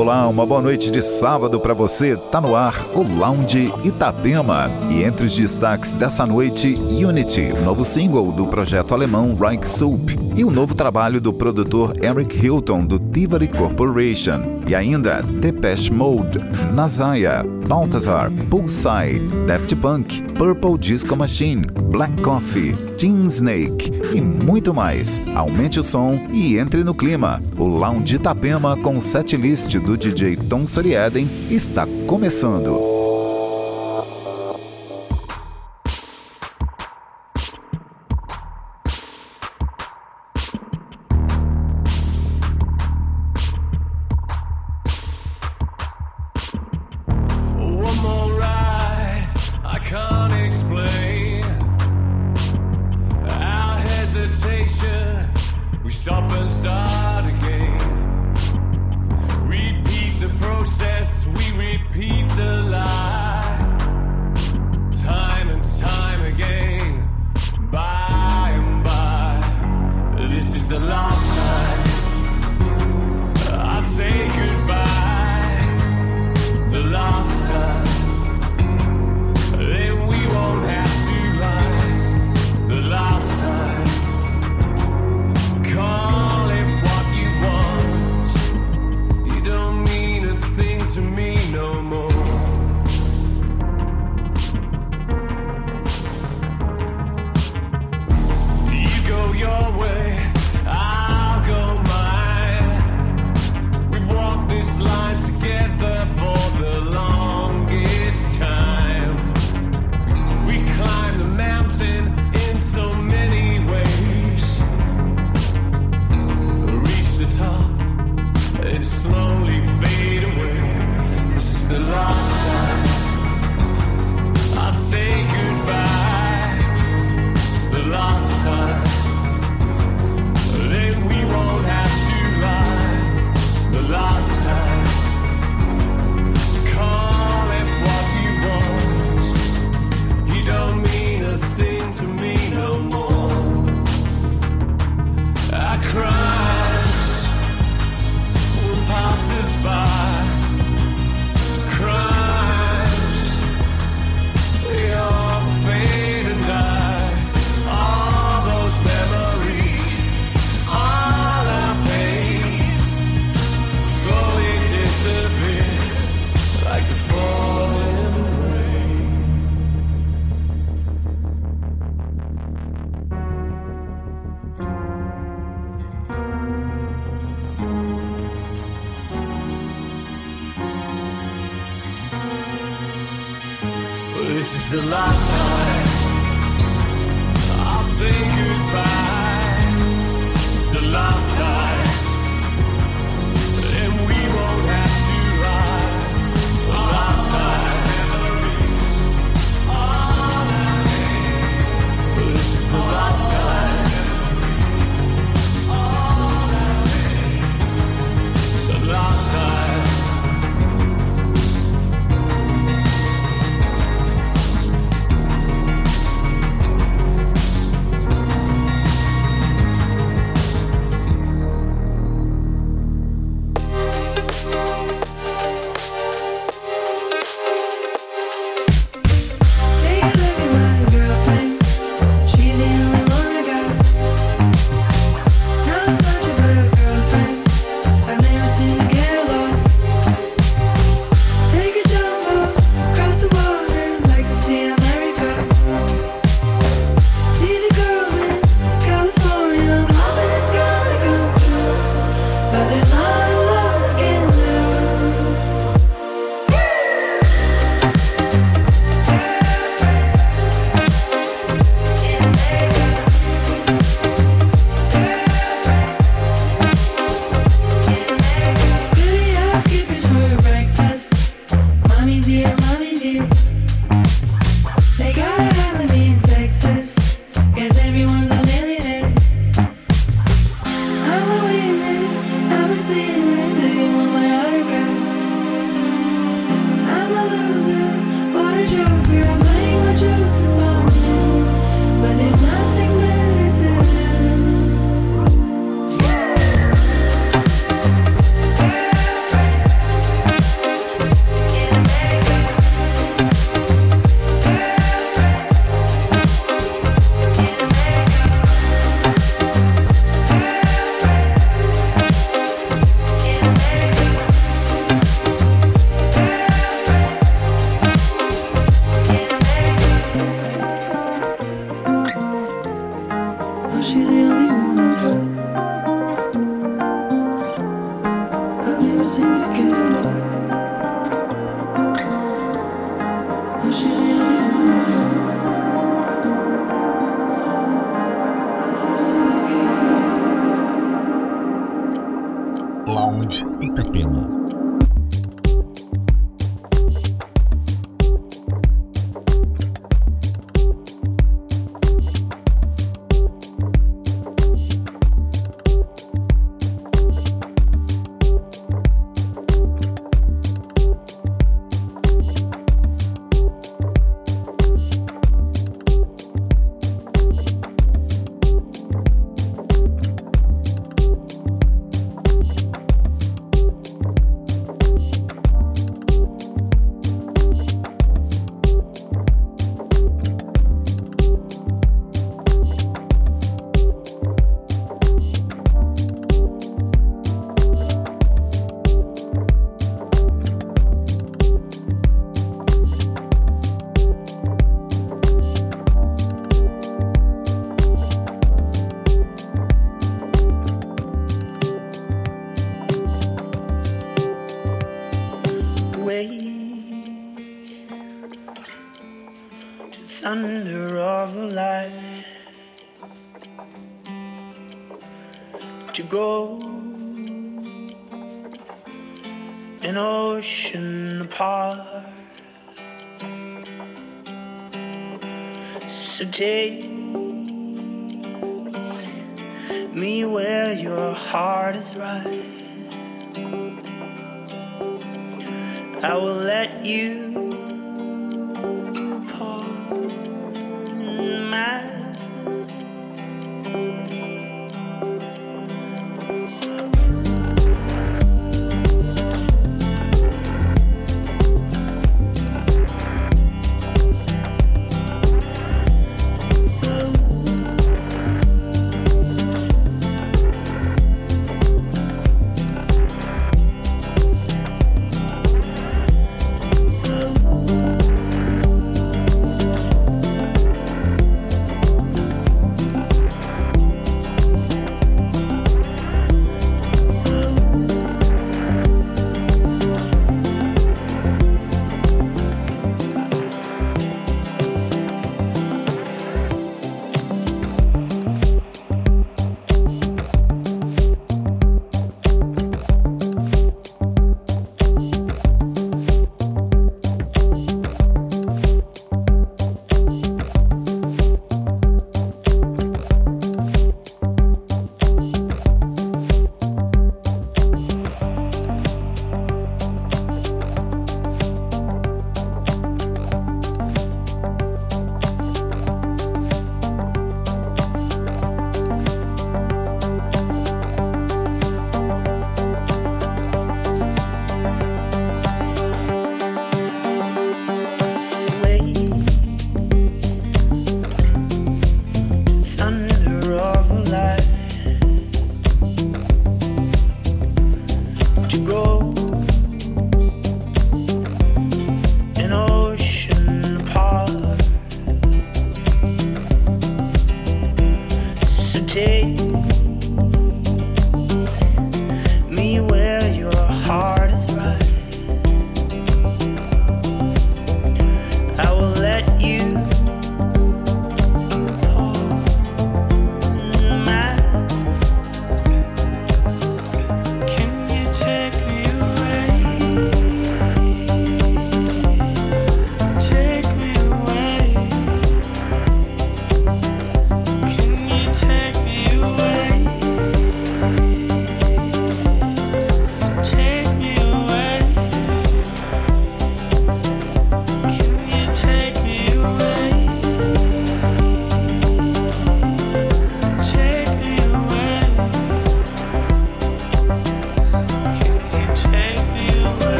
Olá, uma boa noite de sábado para você. Tá no ar o Lounge Itapema. E entre os destaques dessa noite, Unity, novo single do projeto alemão Reich Soup, e o novo trabalho do produtor Eric Hilton do Tivoli Corporation. E ainda Depeche Mode, Nazaya, Balthazar, Pulsai, Daft Punk, Purple Disco Machine, Black Coffee, Team Snake e muito mais. Aumente o som e entre no clima. O Lounge Itapema com setlist do DJ Tom Soriaden está começando. Sound Itapema.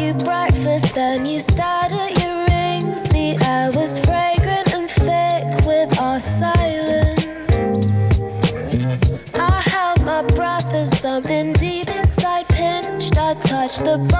you breakfast, then you stared at your rings. The air was fragrant and thick with our silence. I held my breath as something deep inside pinched. I touched the bone.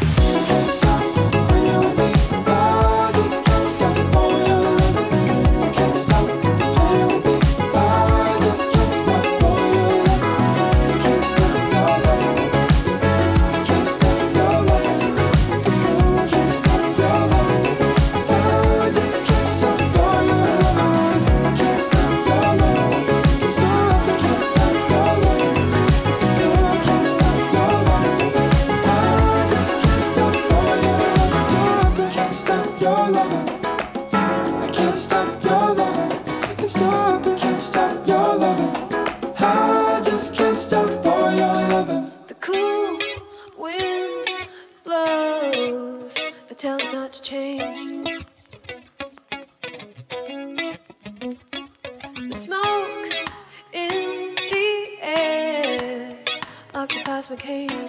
to change The smoke in the air occupies my cage.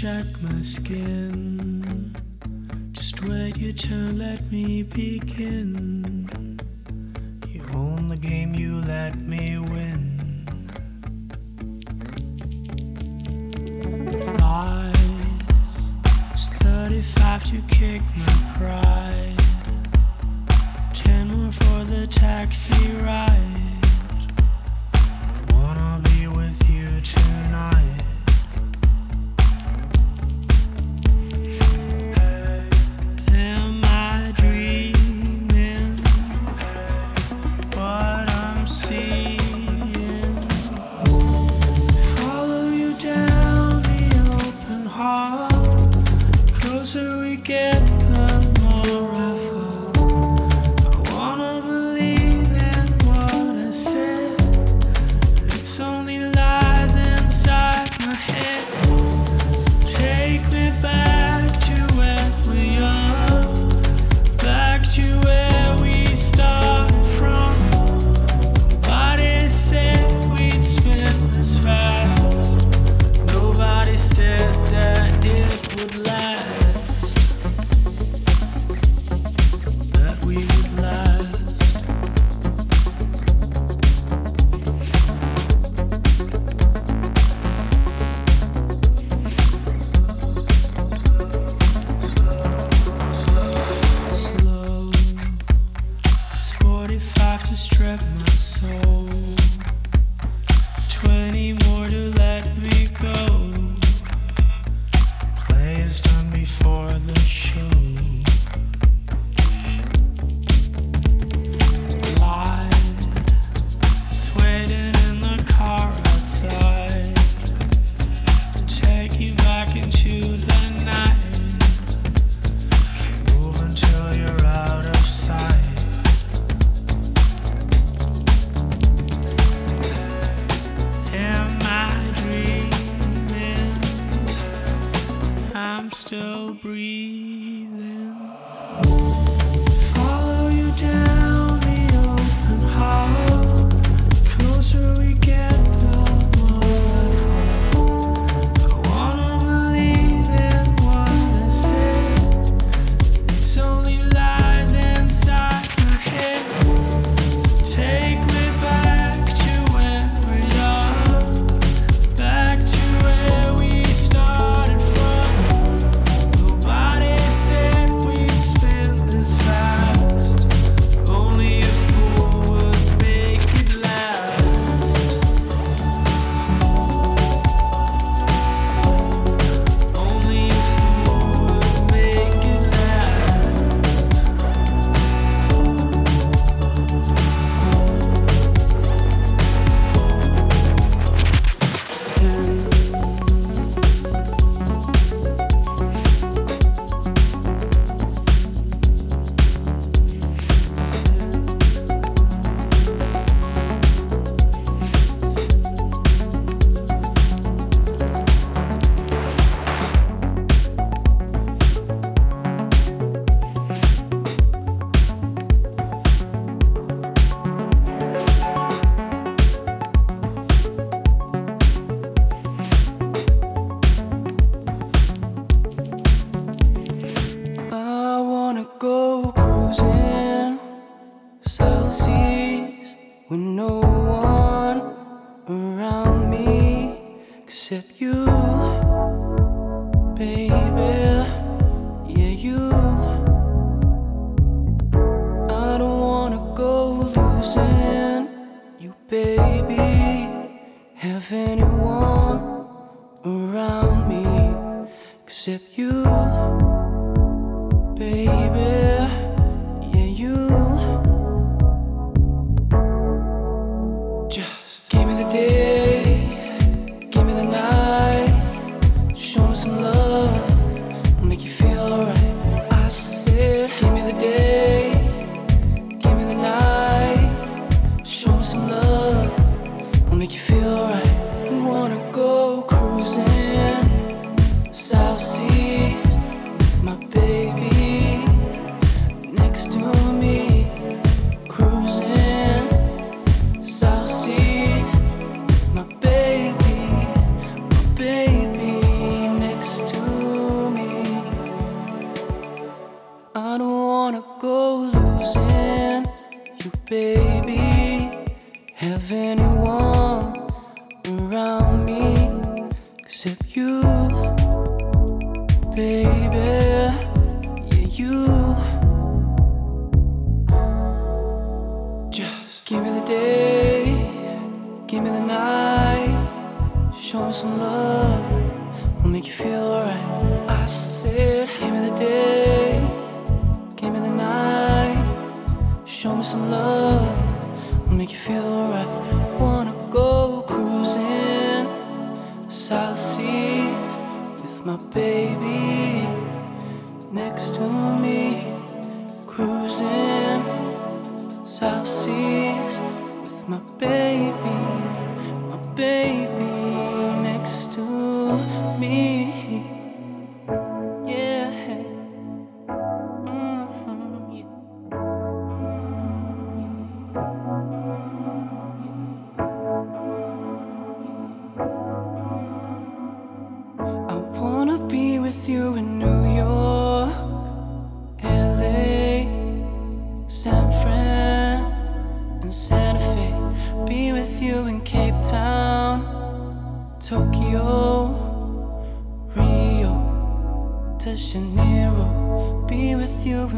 Check my skin. The day, Tokyo, Rio de Janeiro. Be with you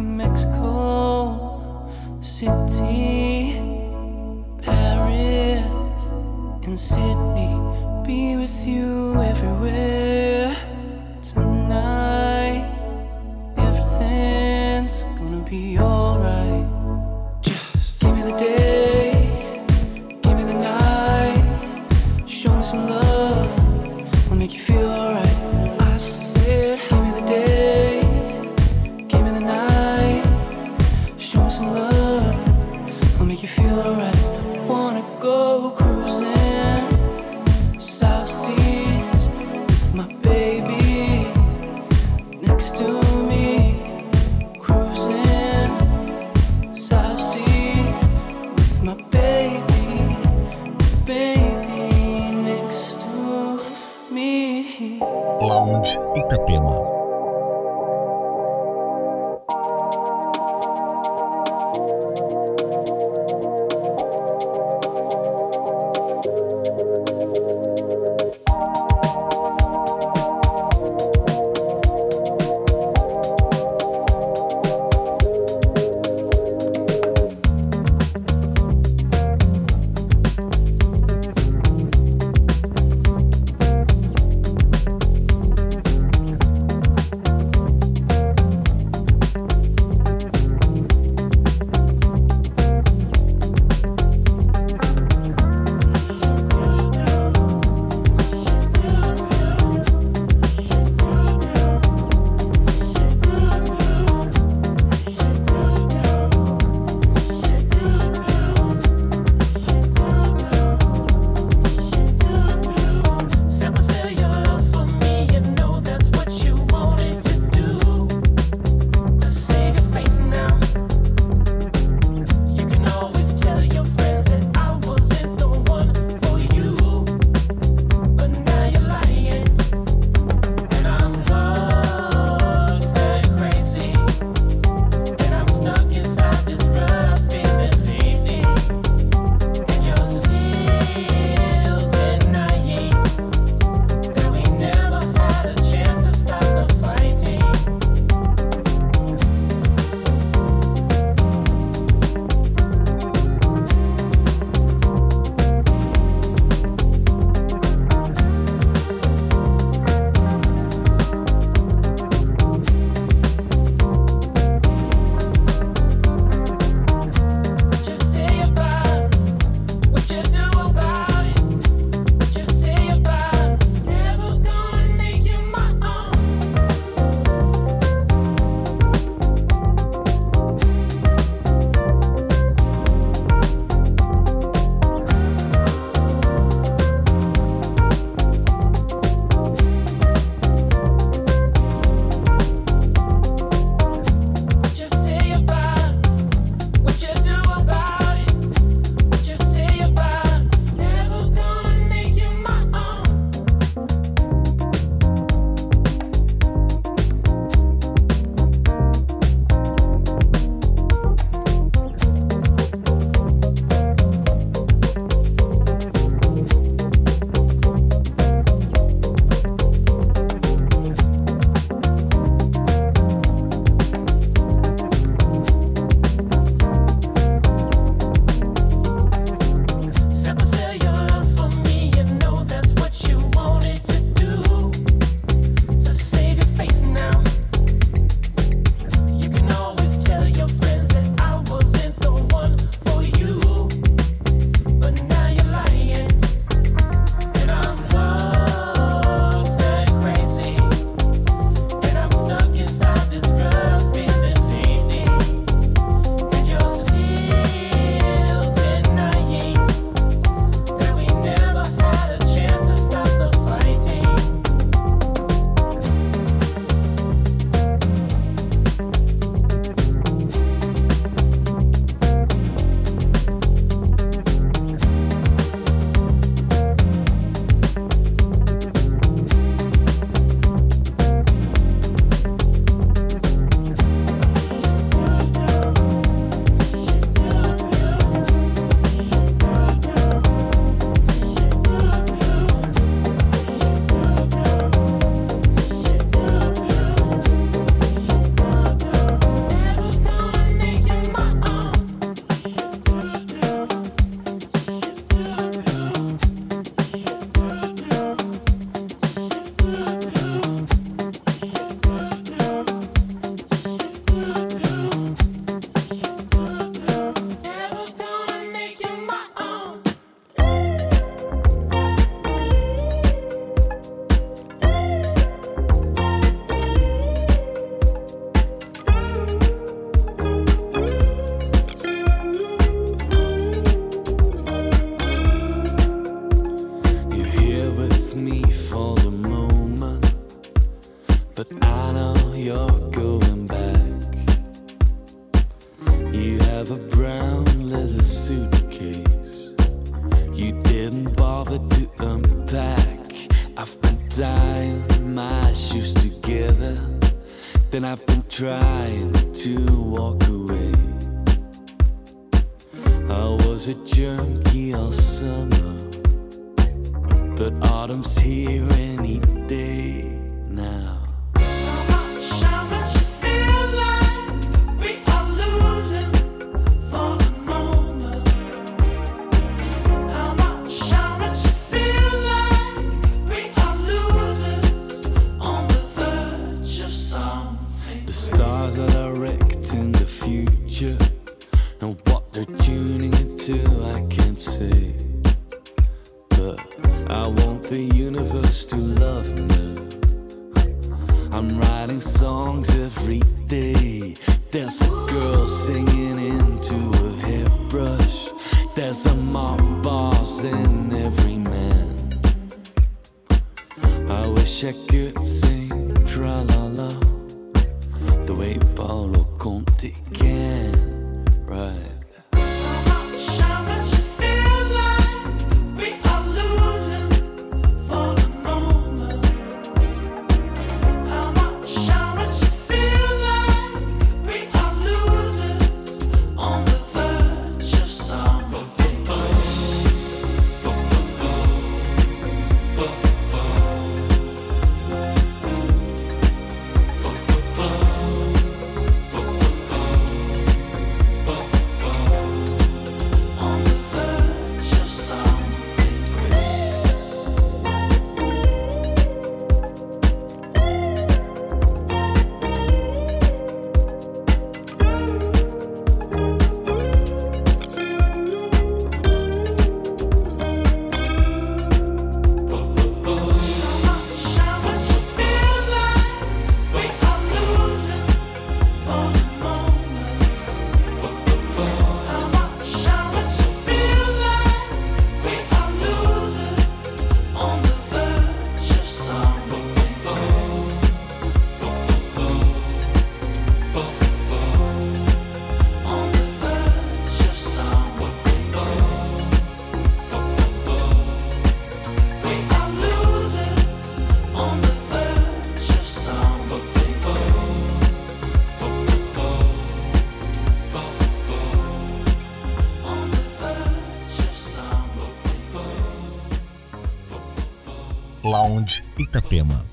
Itapema.